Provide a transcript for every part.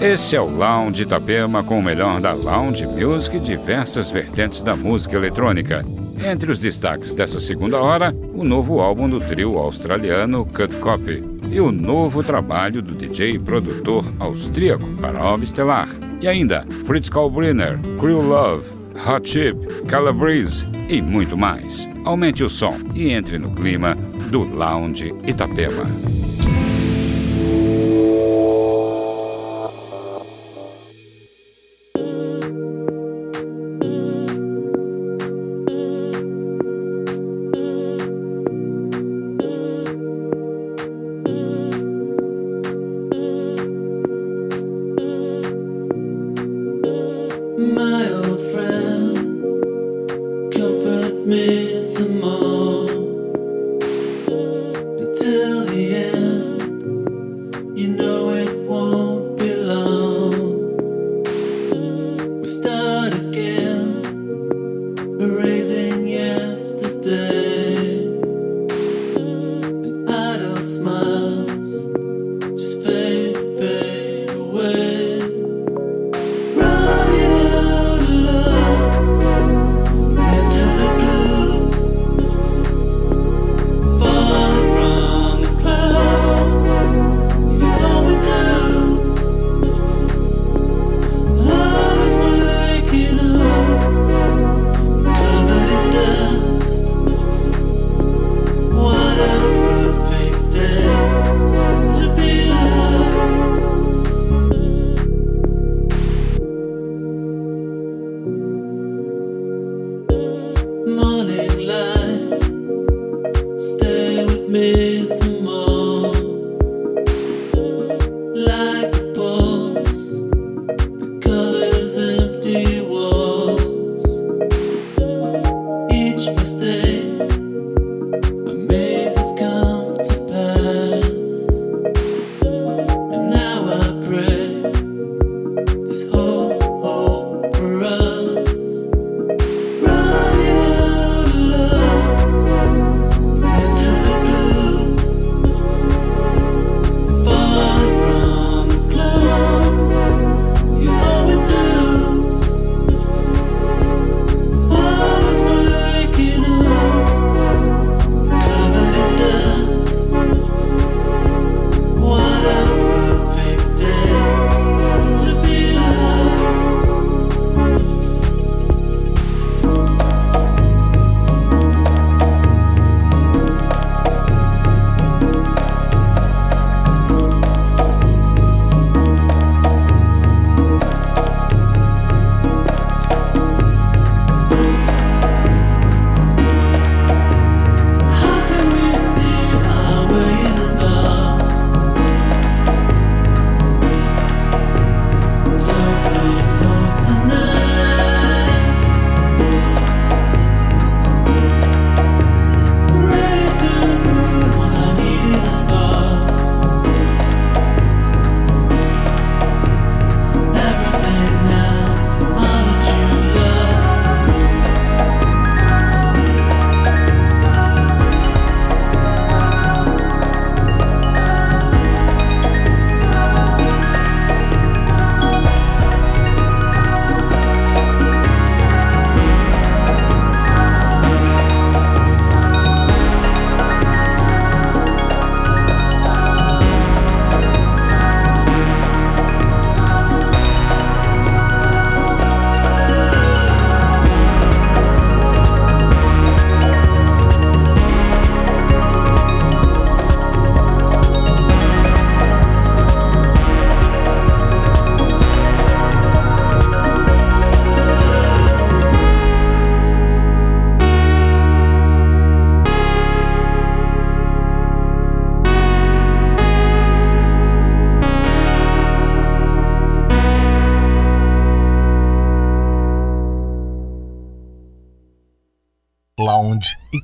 Esse é o Lounge Itapema com o melhor da lounge music e diversas vertentes da música eletrônica. Entre os destaques dessa segunda hora, o novo álbum do trio australiano Cut Copy e o novo trabalho do DJ e produtor austríaco Parov Stellar. E ainda Fritz Kalbriner, Crew Love, Hot Chip, Calabrese e muito mais. Aumente o som e entre no clima do Lounge Itapema.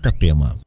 Itapema.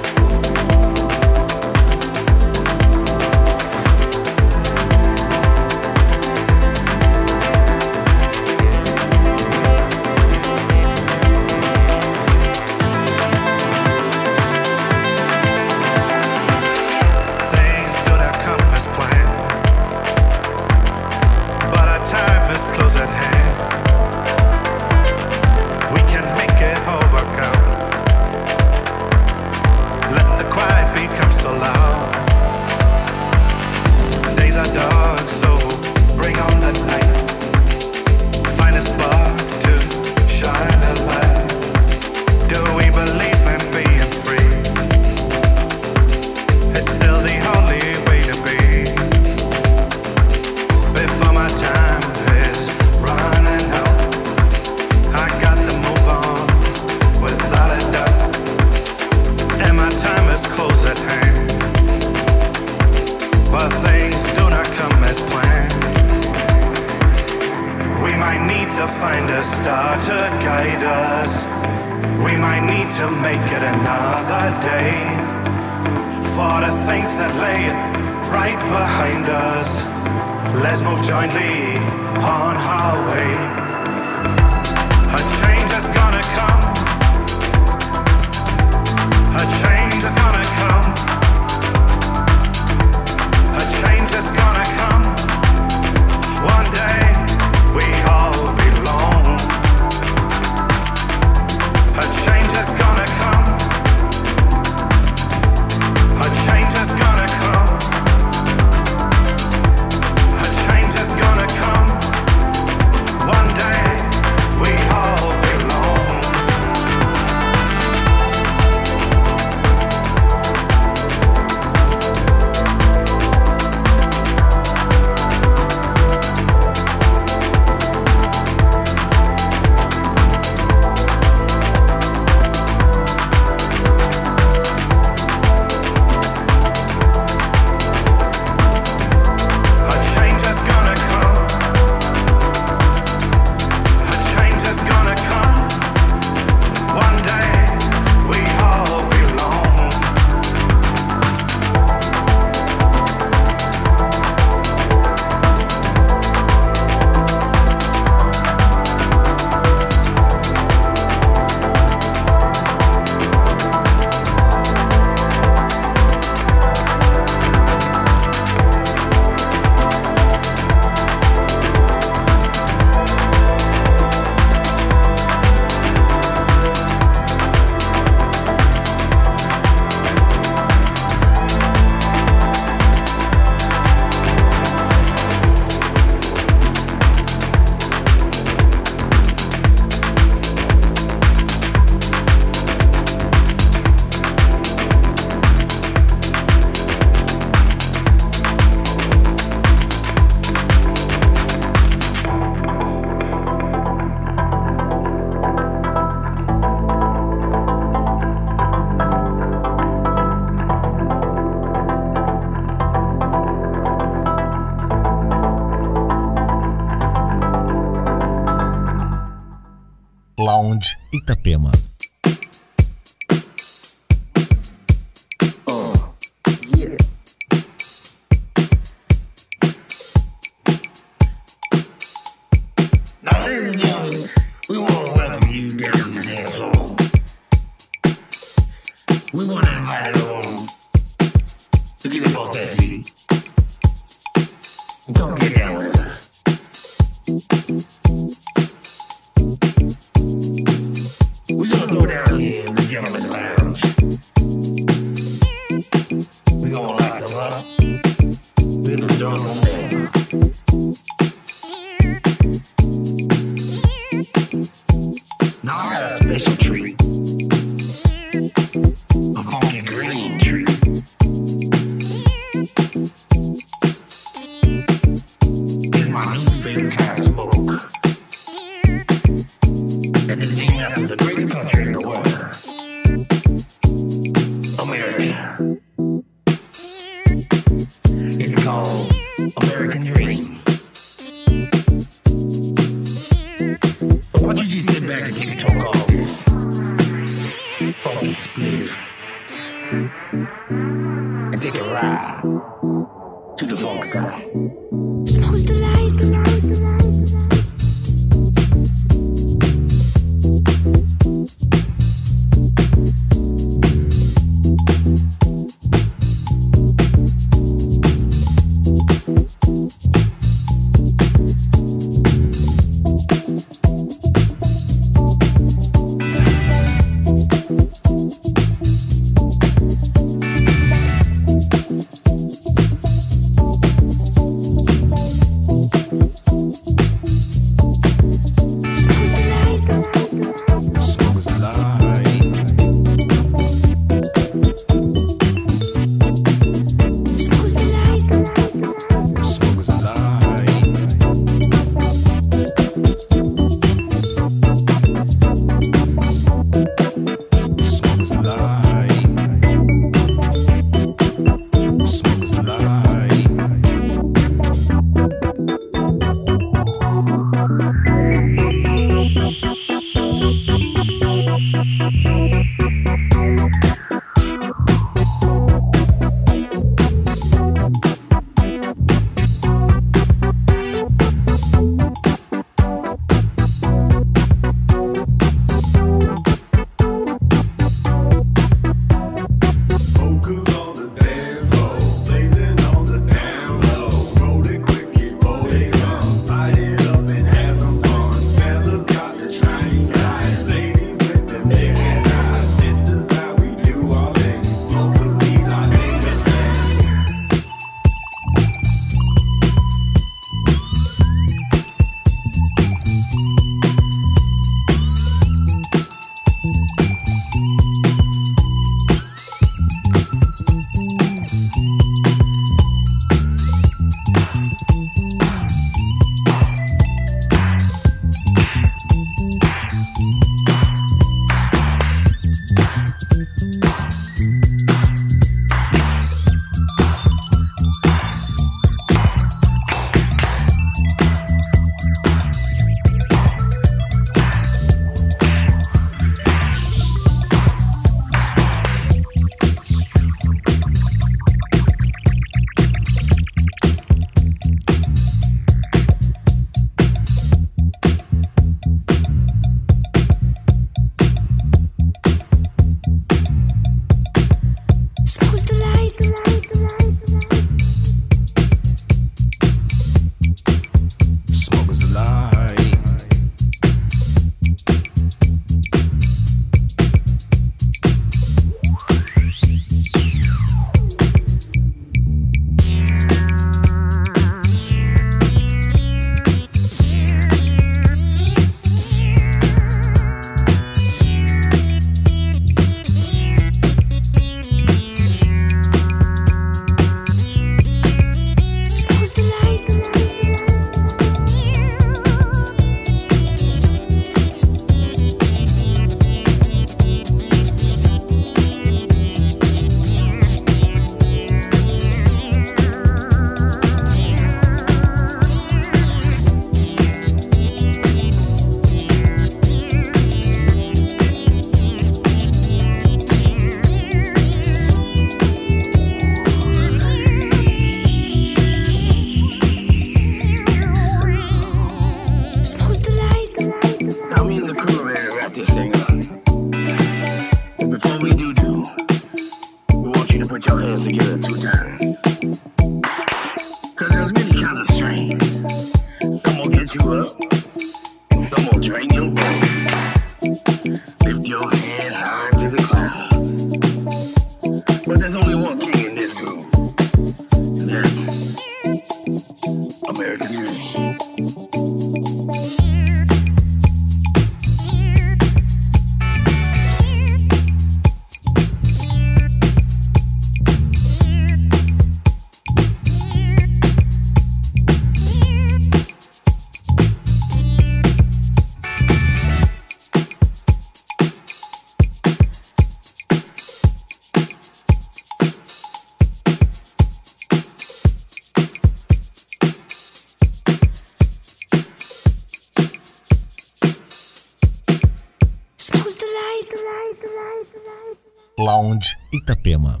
Itapema.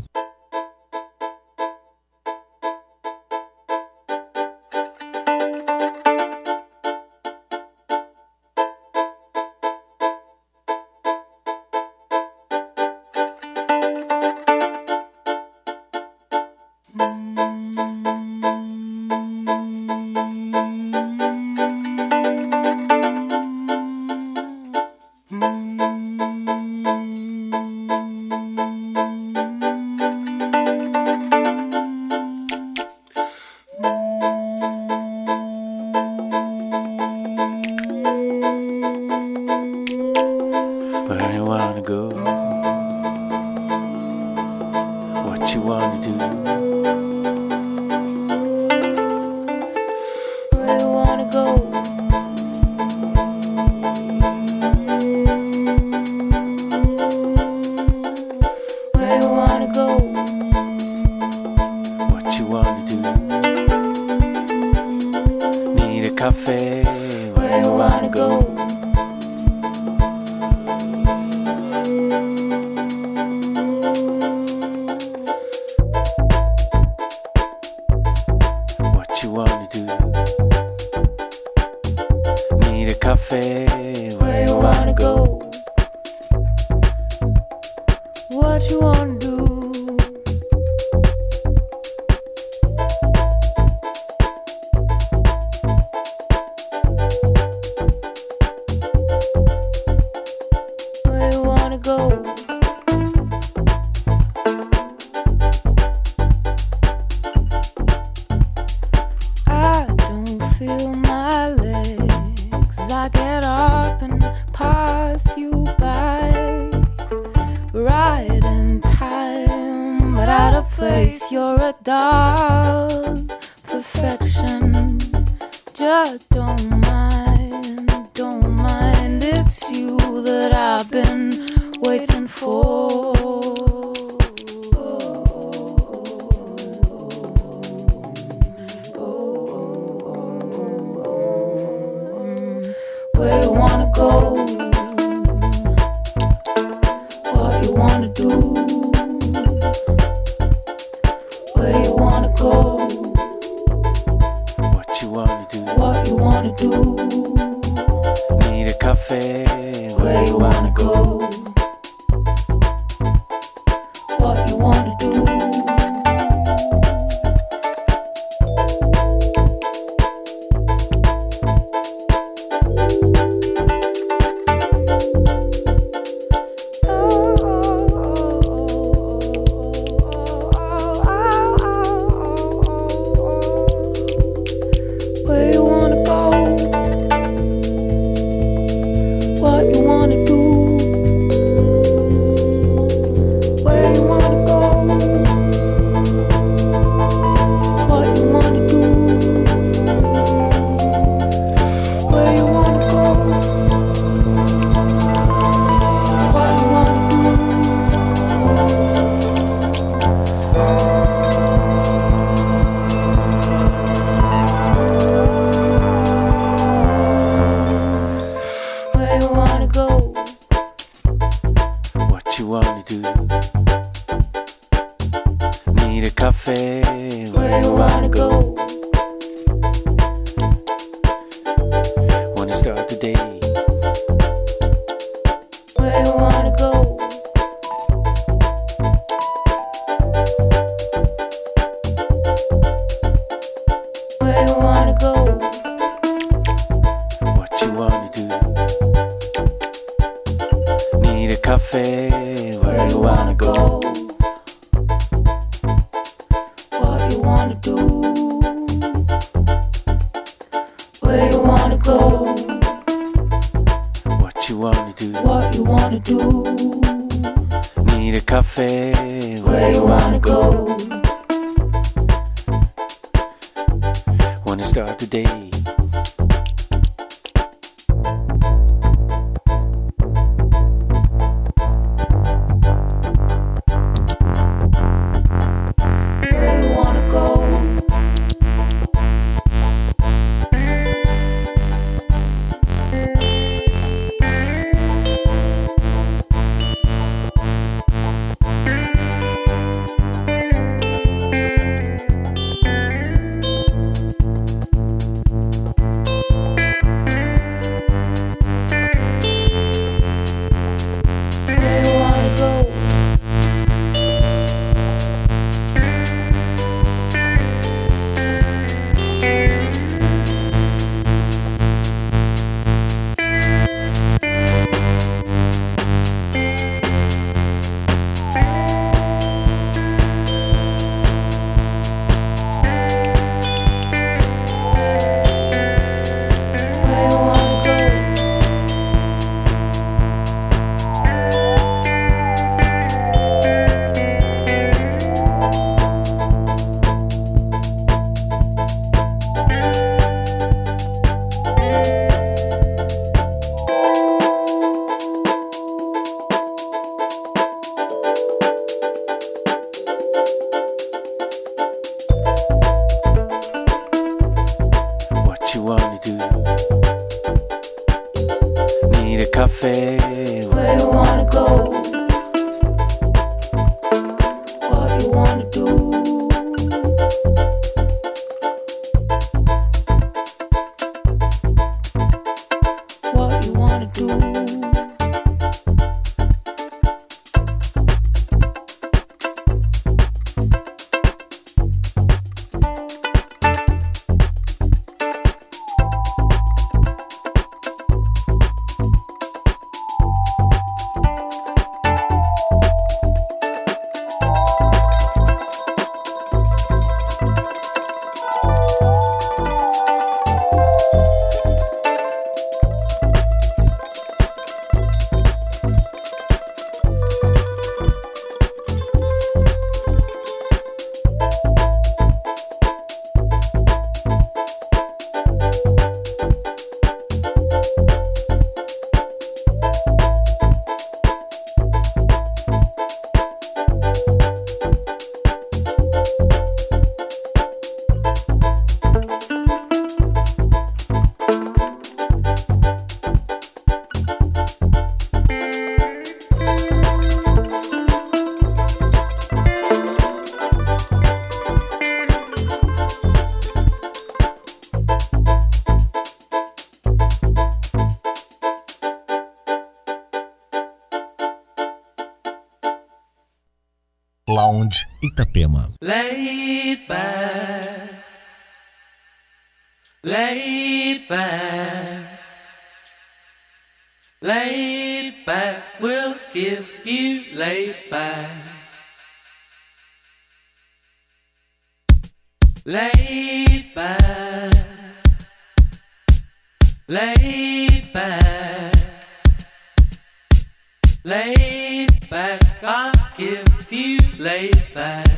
Laid back.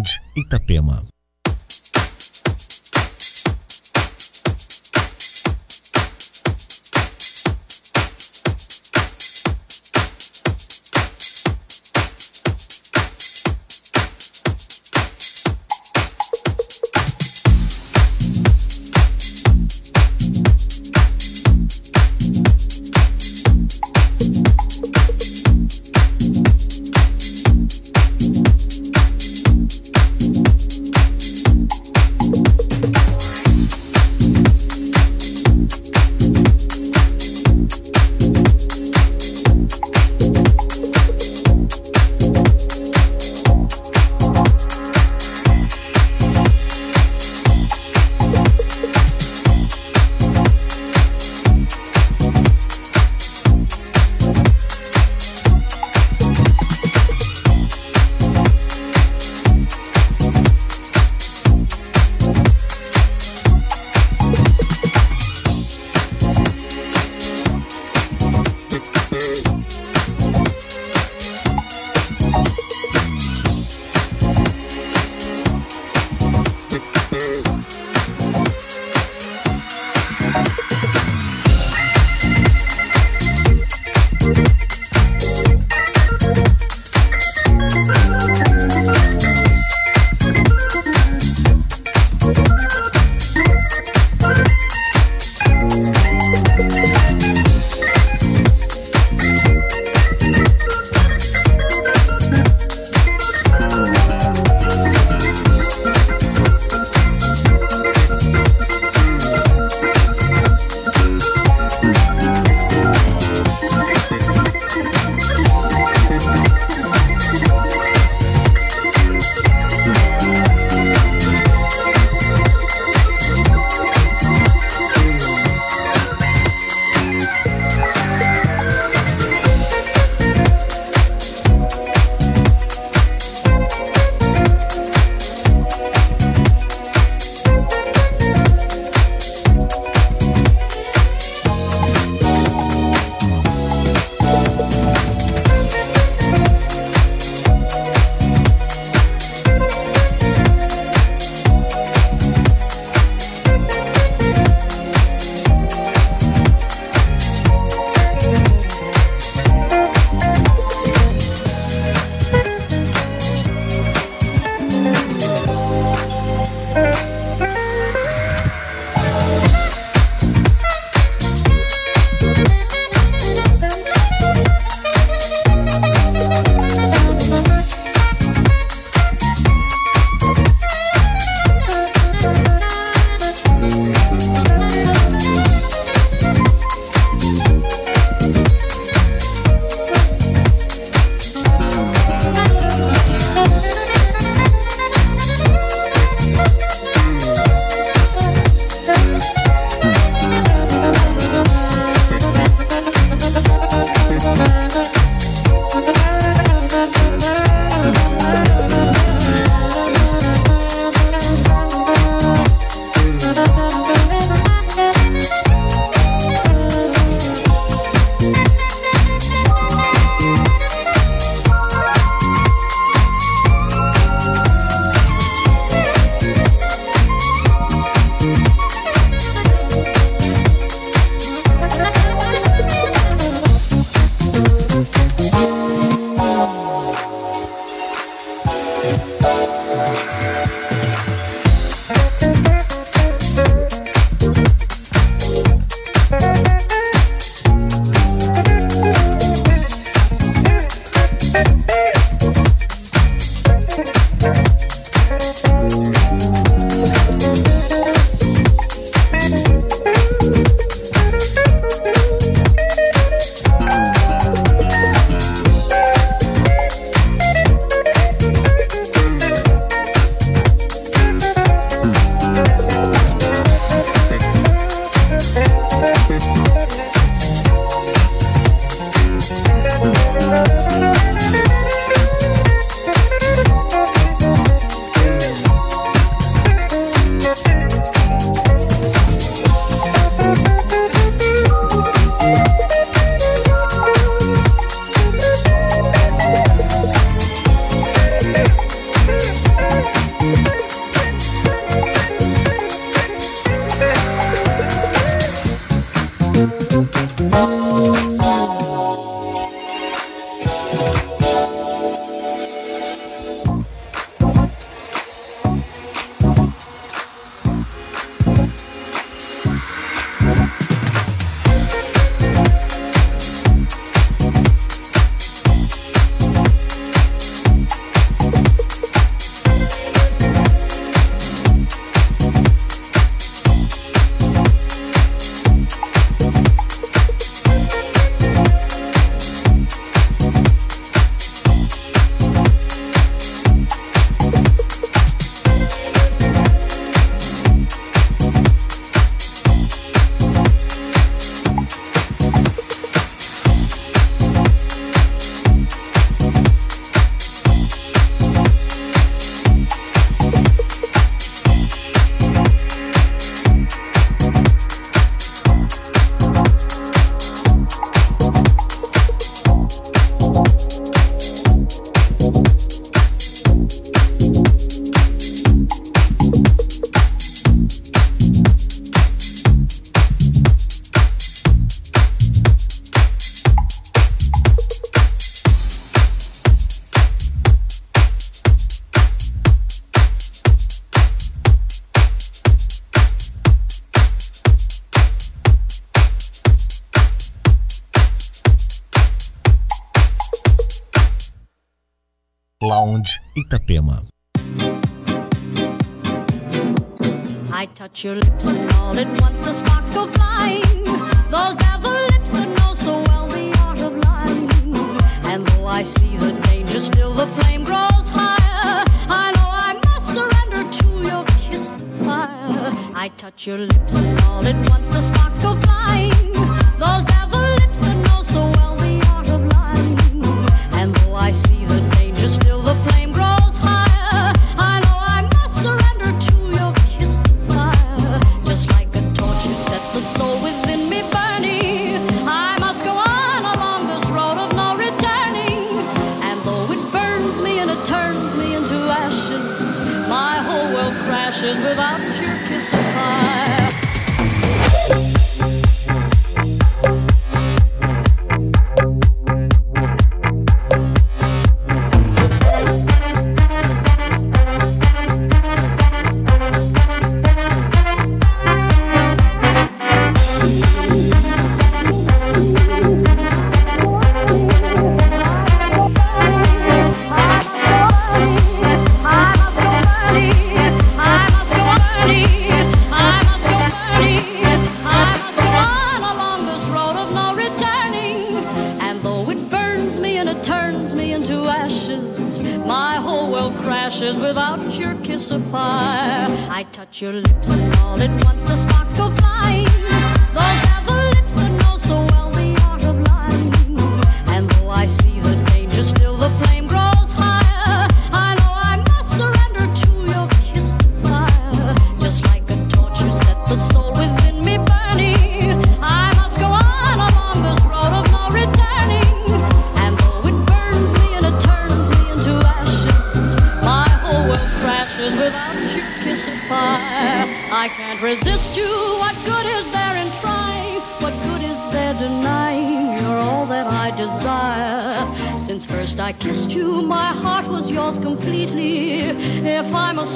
Lounge Itapema.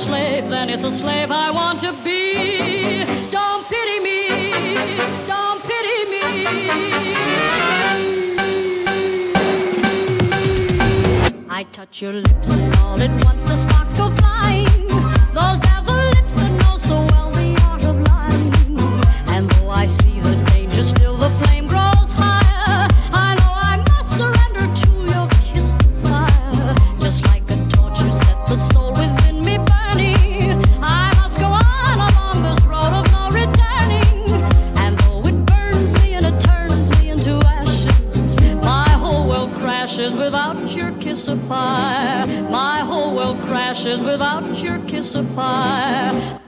slave, then it's a slave I want to be. Don't pity me, don't pity me. I touch your lips and all at once the spark. without your kiss of fire.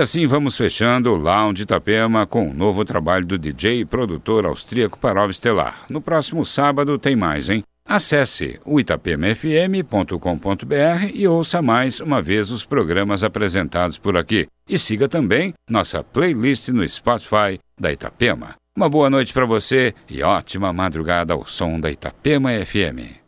Assim vamos fechando o Lounge Itapema com um novo trabalho do DJ e produtor austríaco Parov Estelar. No próximo sábado tem mais, hein? Acesse o itapemafm.com.br e ouça mais uma vez os programas apresentados por aqui. E siga também nossa playlist no Spotify da Itapema. Uma boa noite para você e ótima madrugada ao som da Itapema FM.